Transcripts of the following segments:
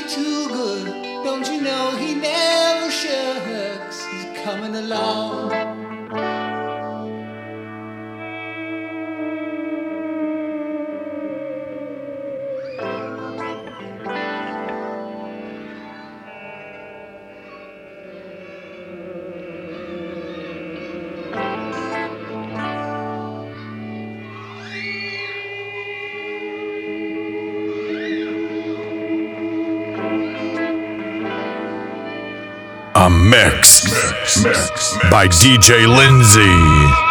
like Johnny A mix, mix, mix, mix. by DJ Lindsay.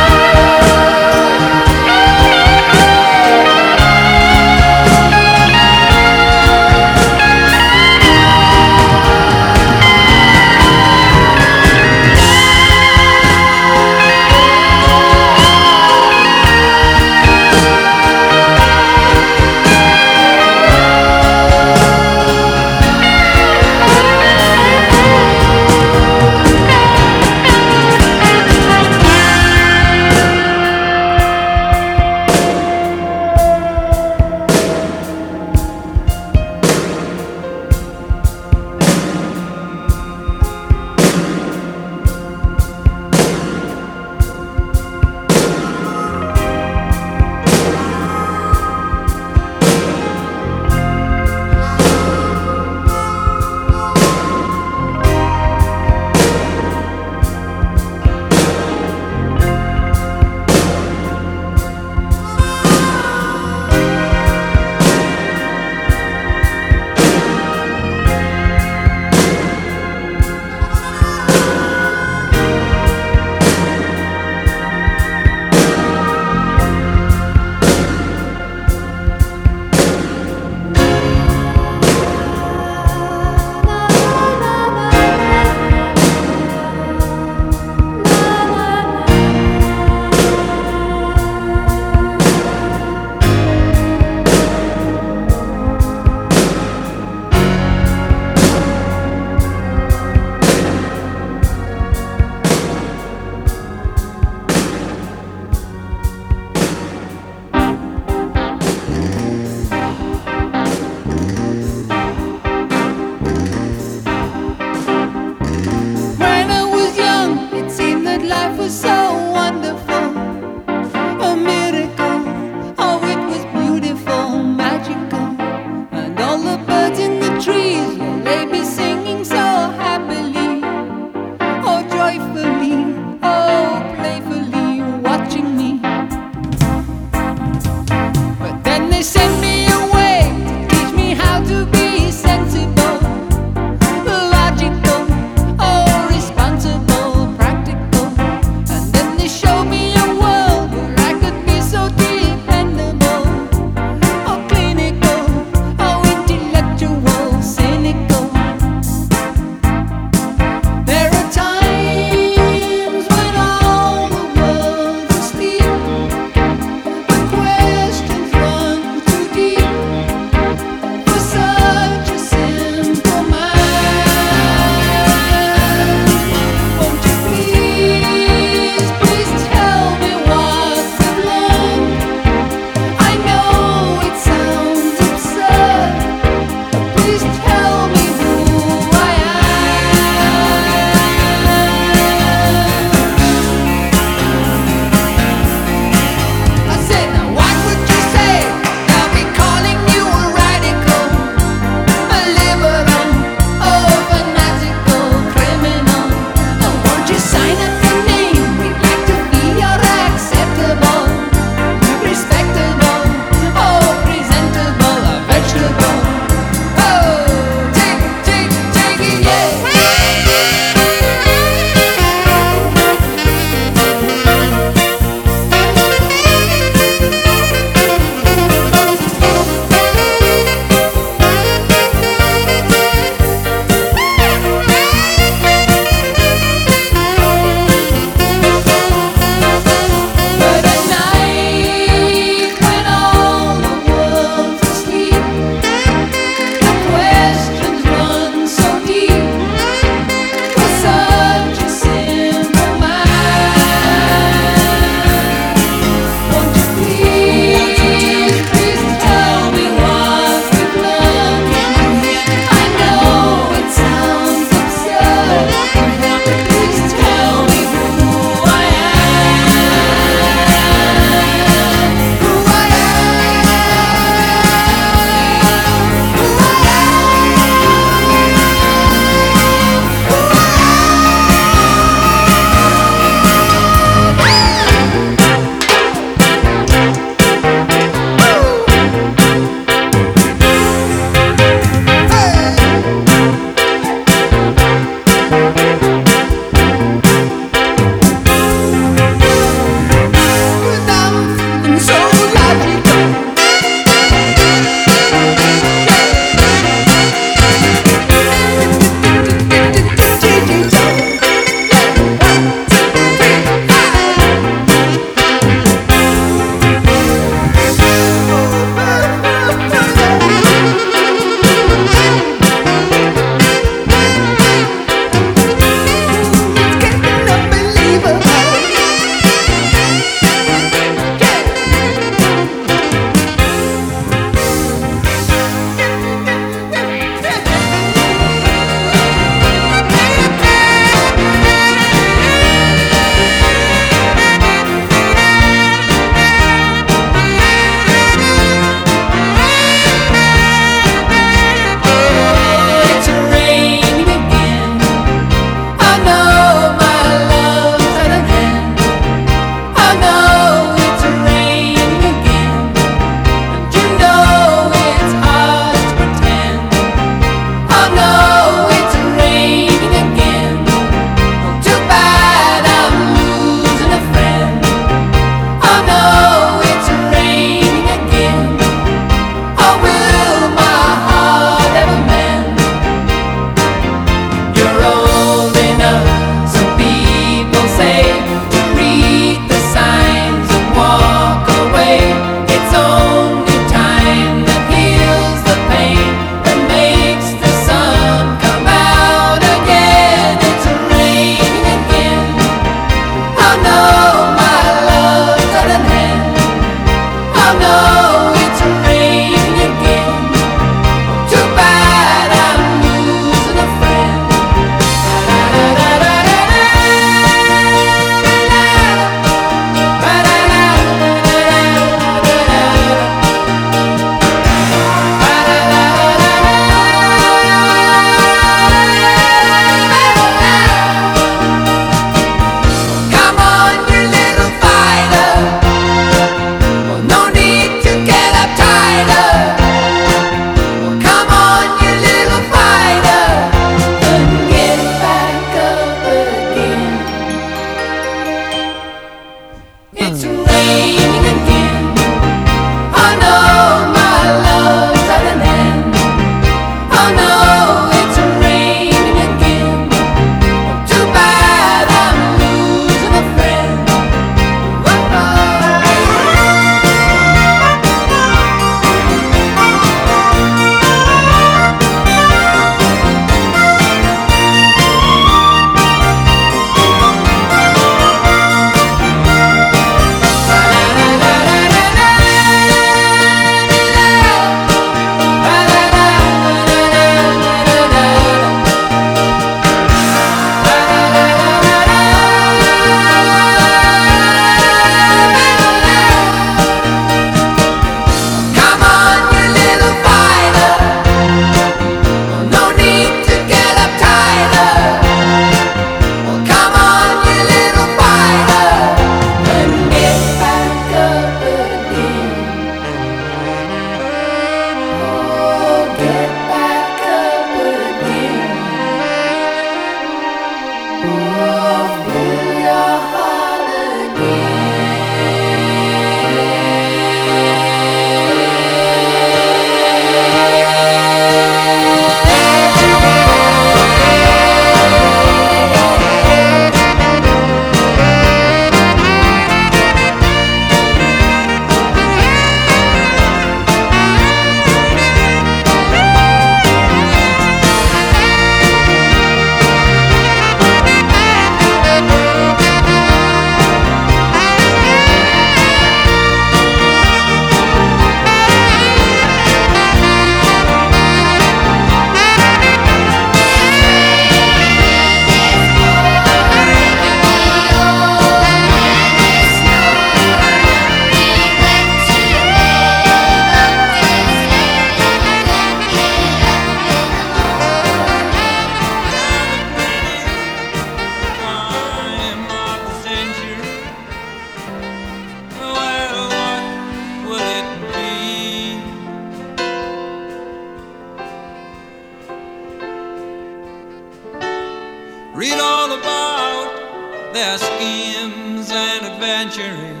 century.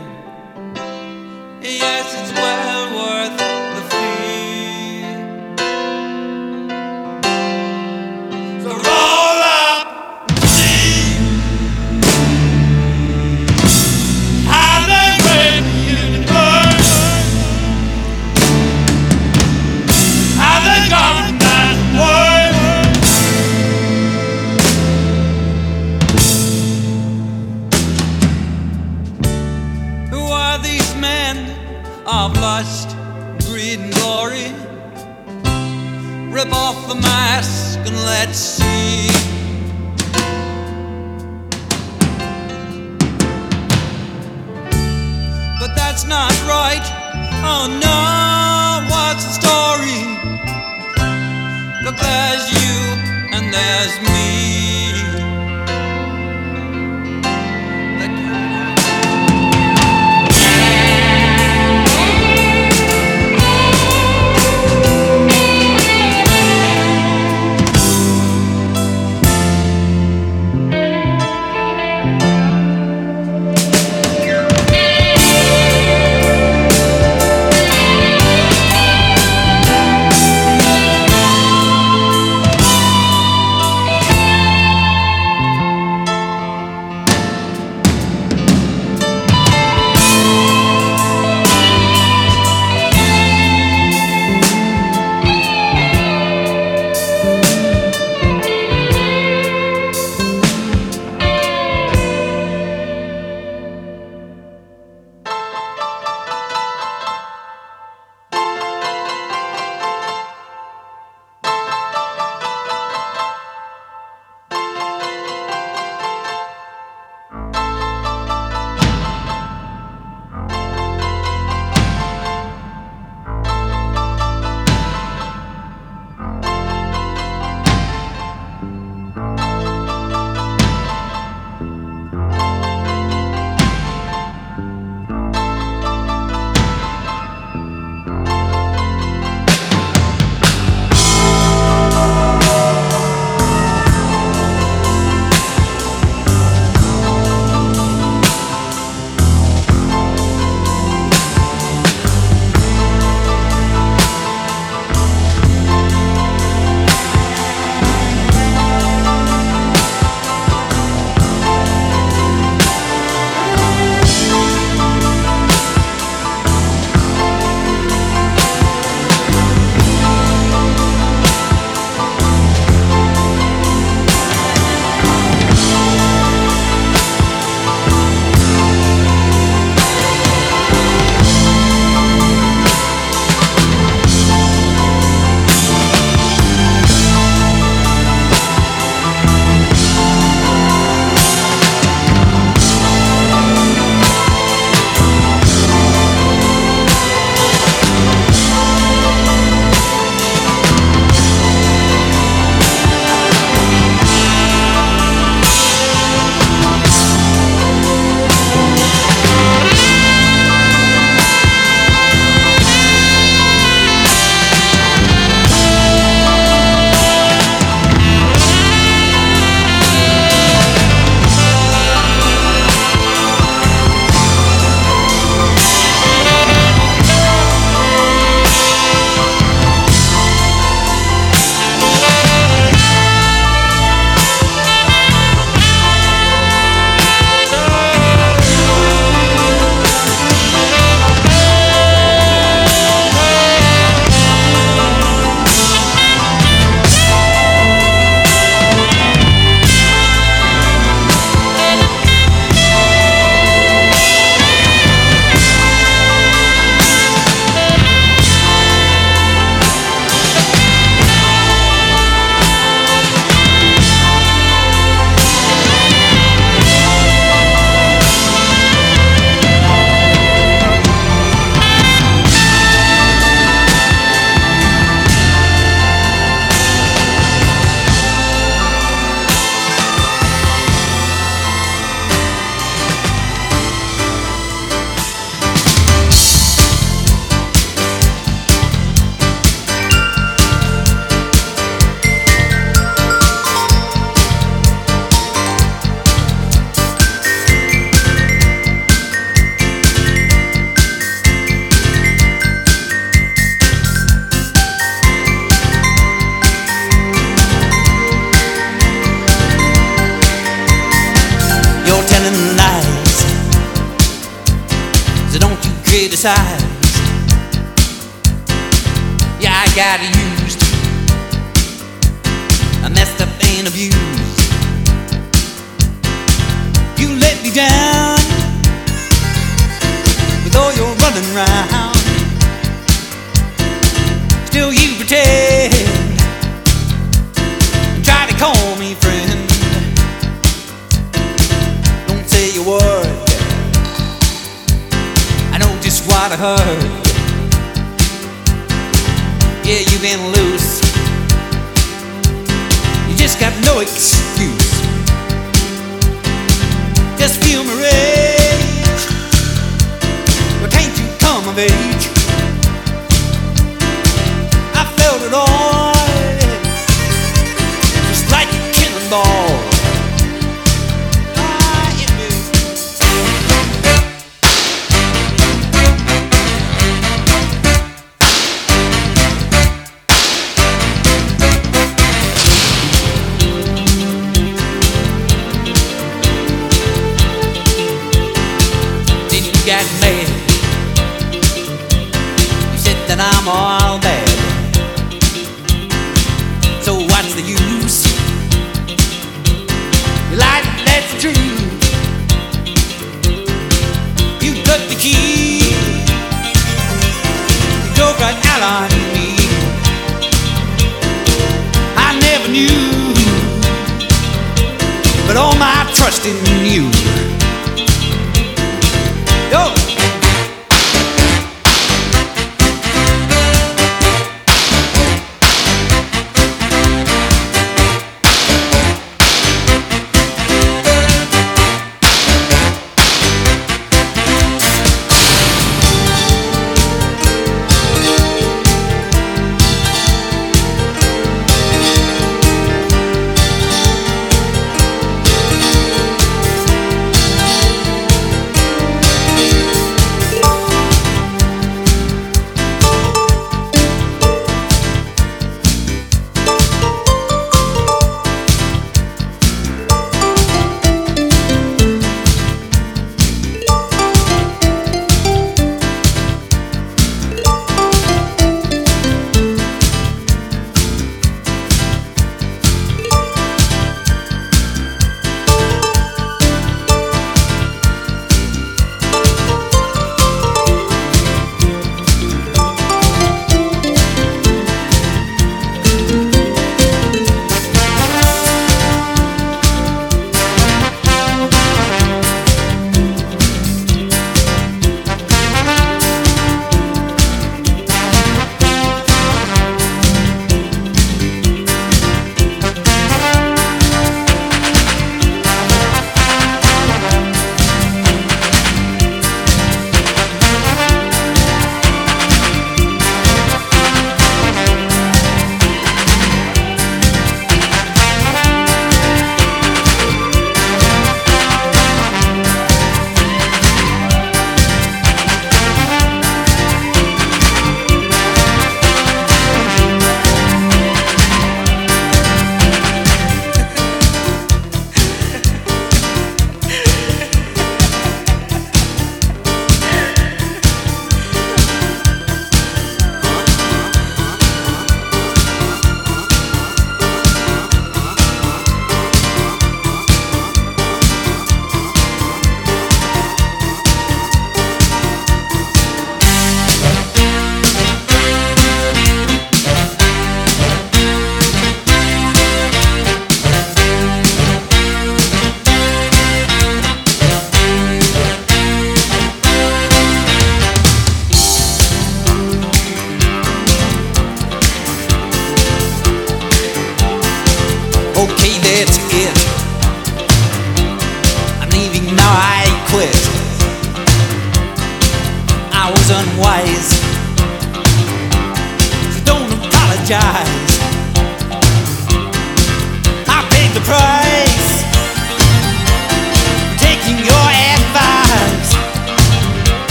Criticized. Yeah, I got used.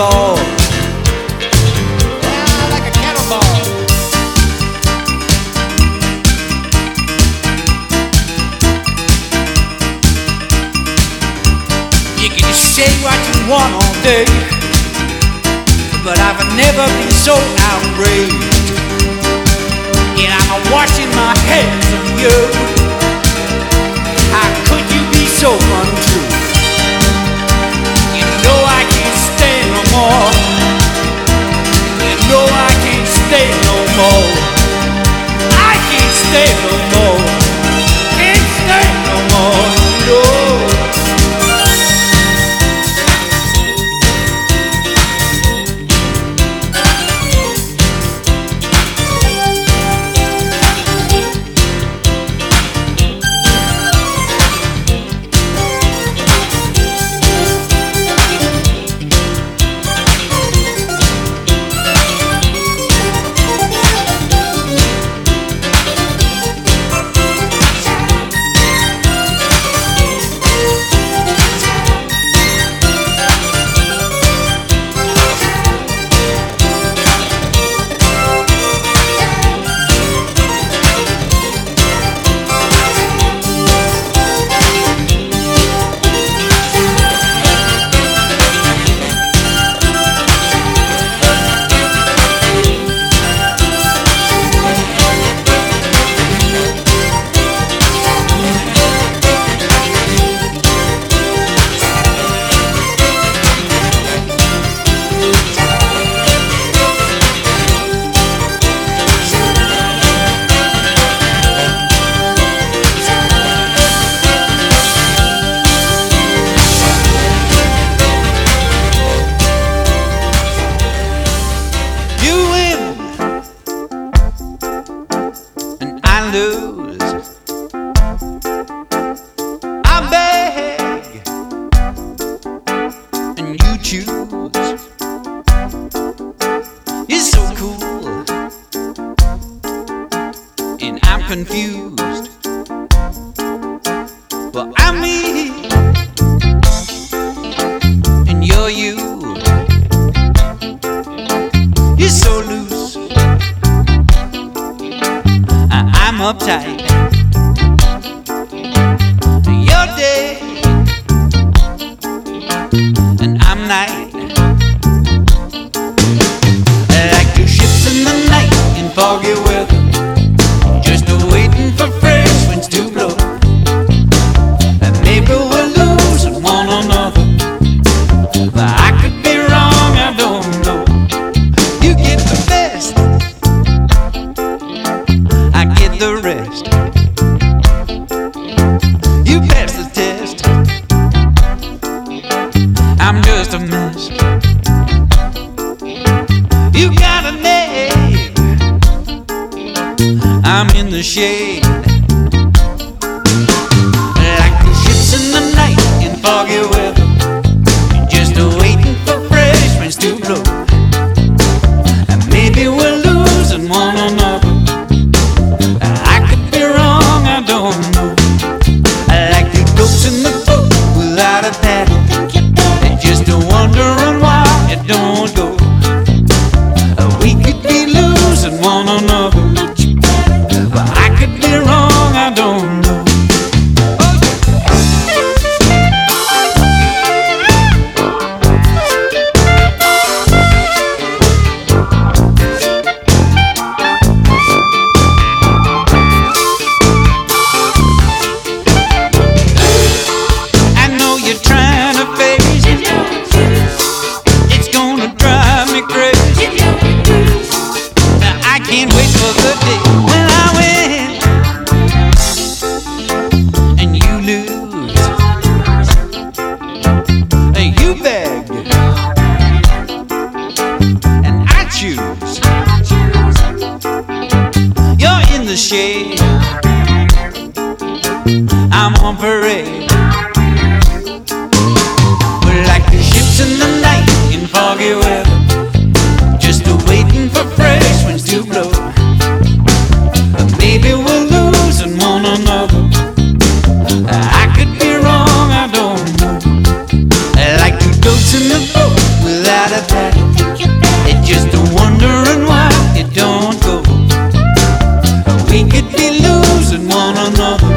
cannonball. Yeah, like a cannonball. You can say what you want all day, but I've never been so outraged. And I'm washing my hands of you. How could you be so untrue? more. You know I can't stay no more. I can't stay no Up tight. no, no, no.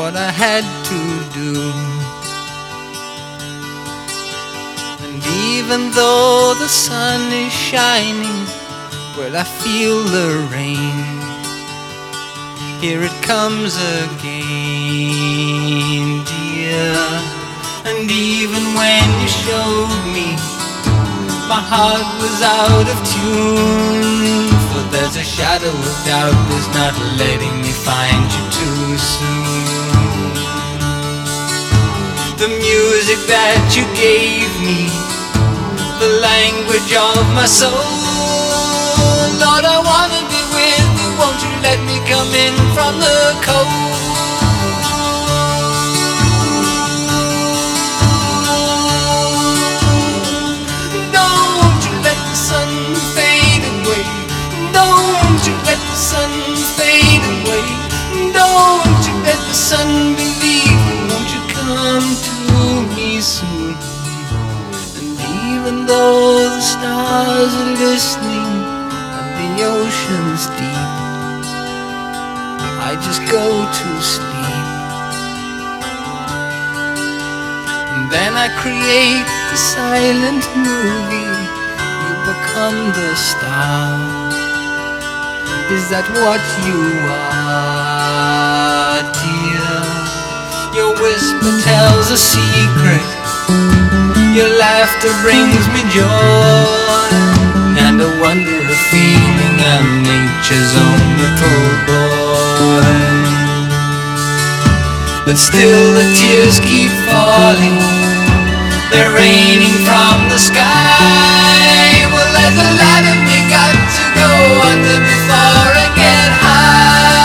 What I had to do. And even though the sun is shining, well, I feel the rain. Here it comes again, dear. And even when you showed me my heart was out of tune. For there's a shadow of doubt that's not letting me find you too The music that you gave me, the language of my soul. Lord, I wanna be with you. Won't you let me come in from the cold? Don't you let the sun fade away. Don't you let the sun fade away. Don't you let the sun stars are listening and the ocean's deep, I just go to sleep. And then I create the silent movie. You become the star. Is that what you are, dear? Your whisper tells a secret. Your laughter brings me joy. And a wonder of feeling I'm nature's own little boy. But still the tears keep falling. They're raining from the sky. Well, there's a ladder we got to go under before I get high.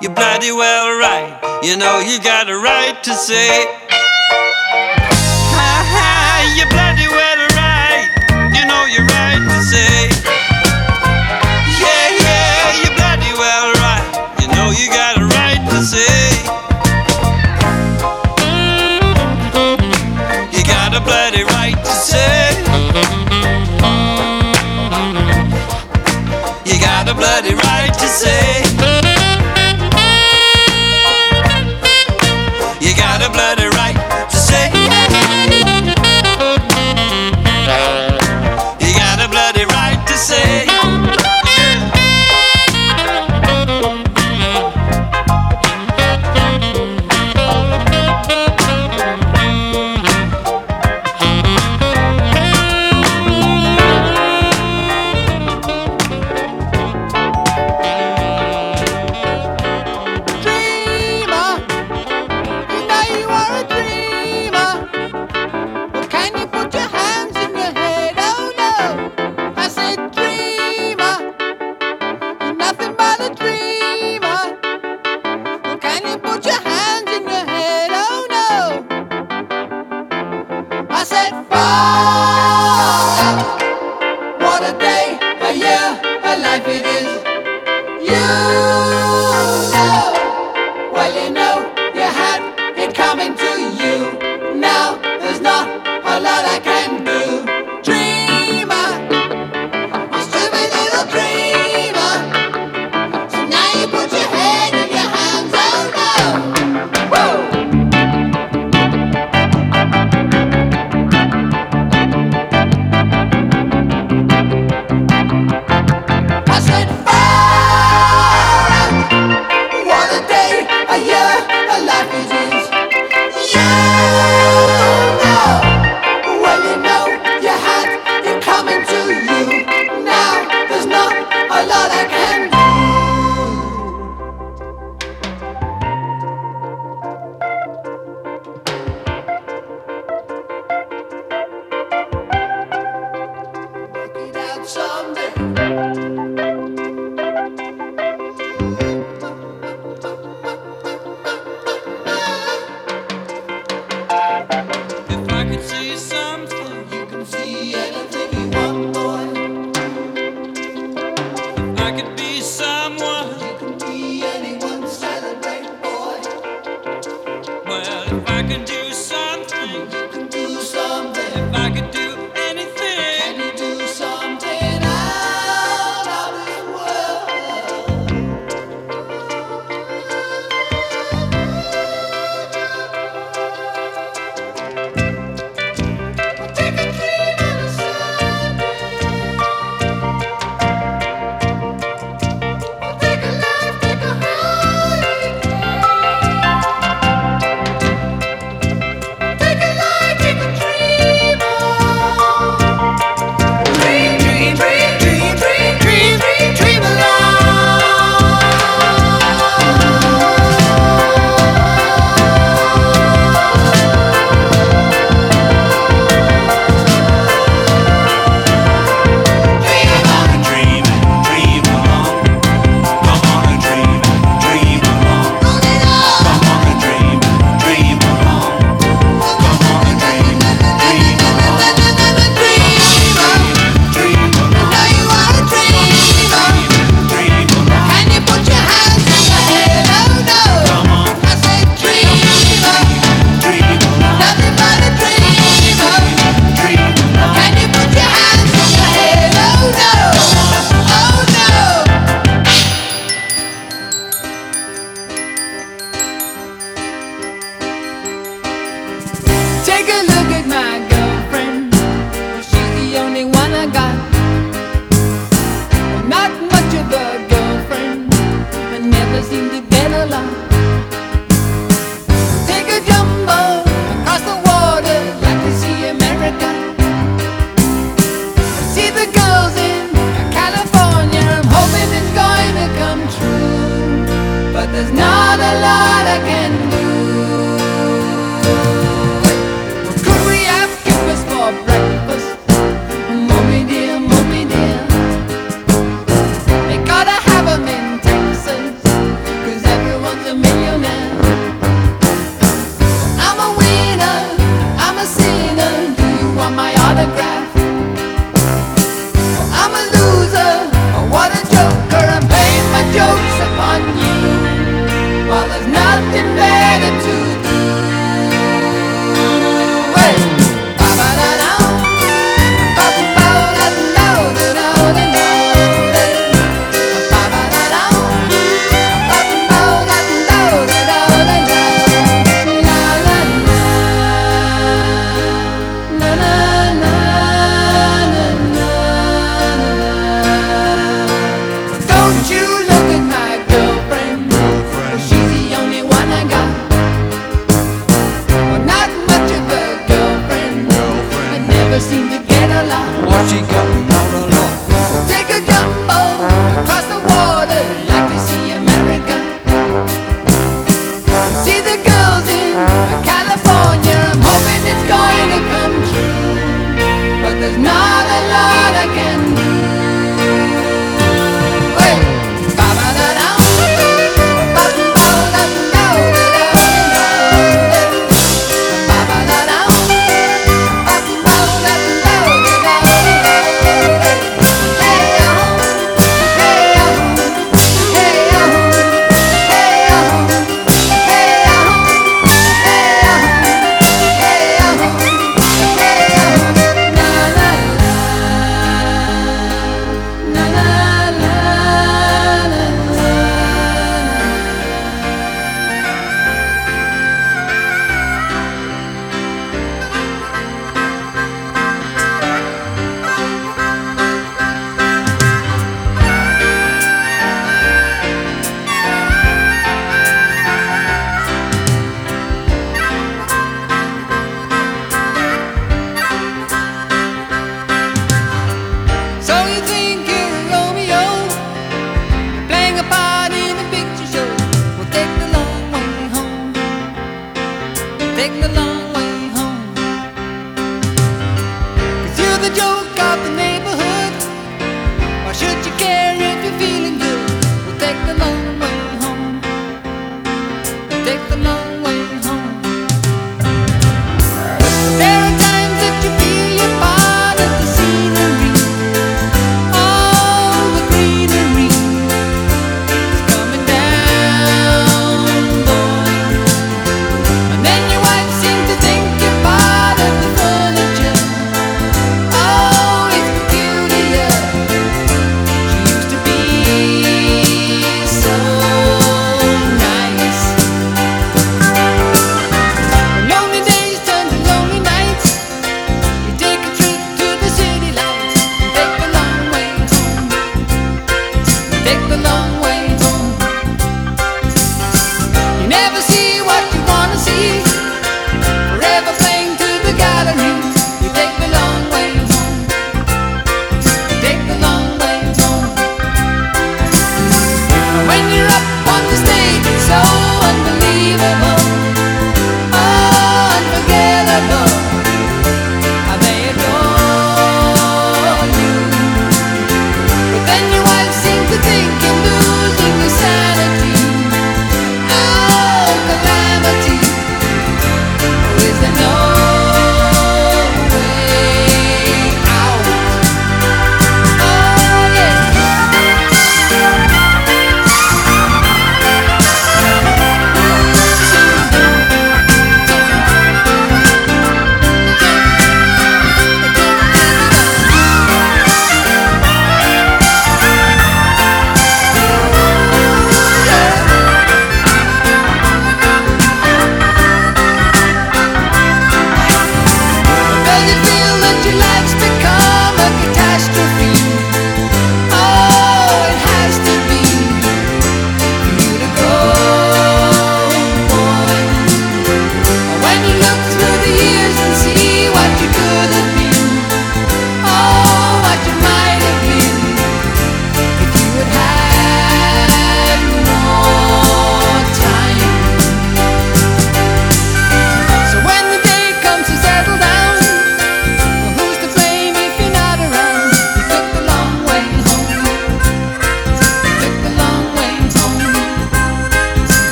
you're bloody well right. You know you got a right to say, you're bloody well right. You know you're right to say, yeah, yeah, you're bloody well right. You know you got a right to say, you got a bloody right to say. You got a bloody right to say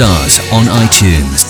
stars on iTunes.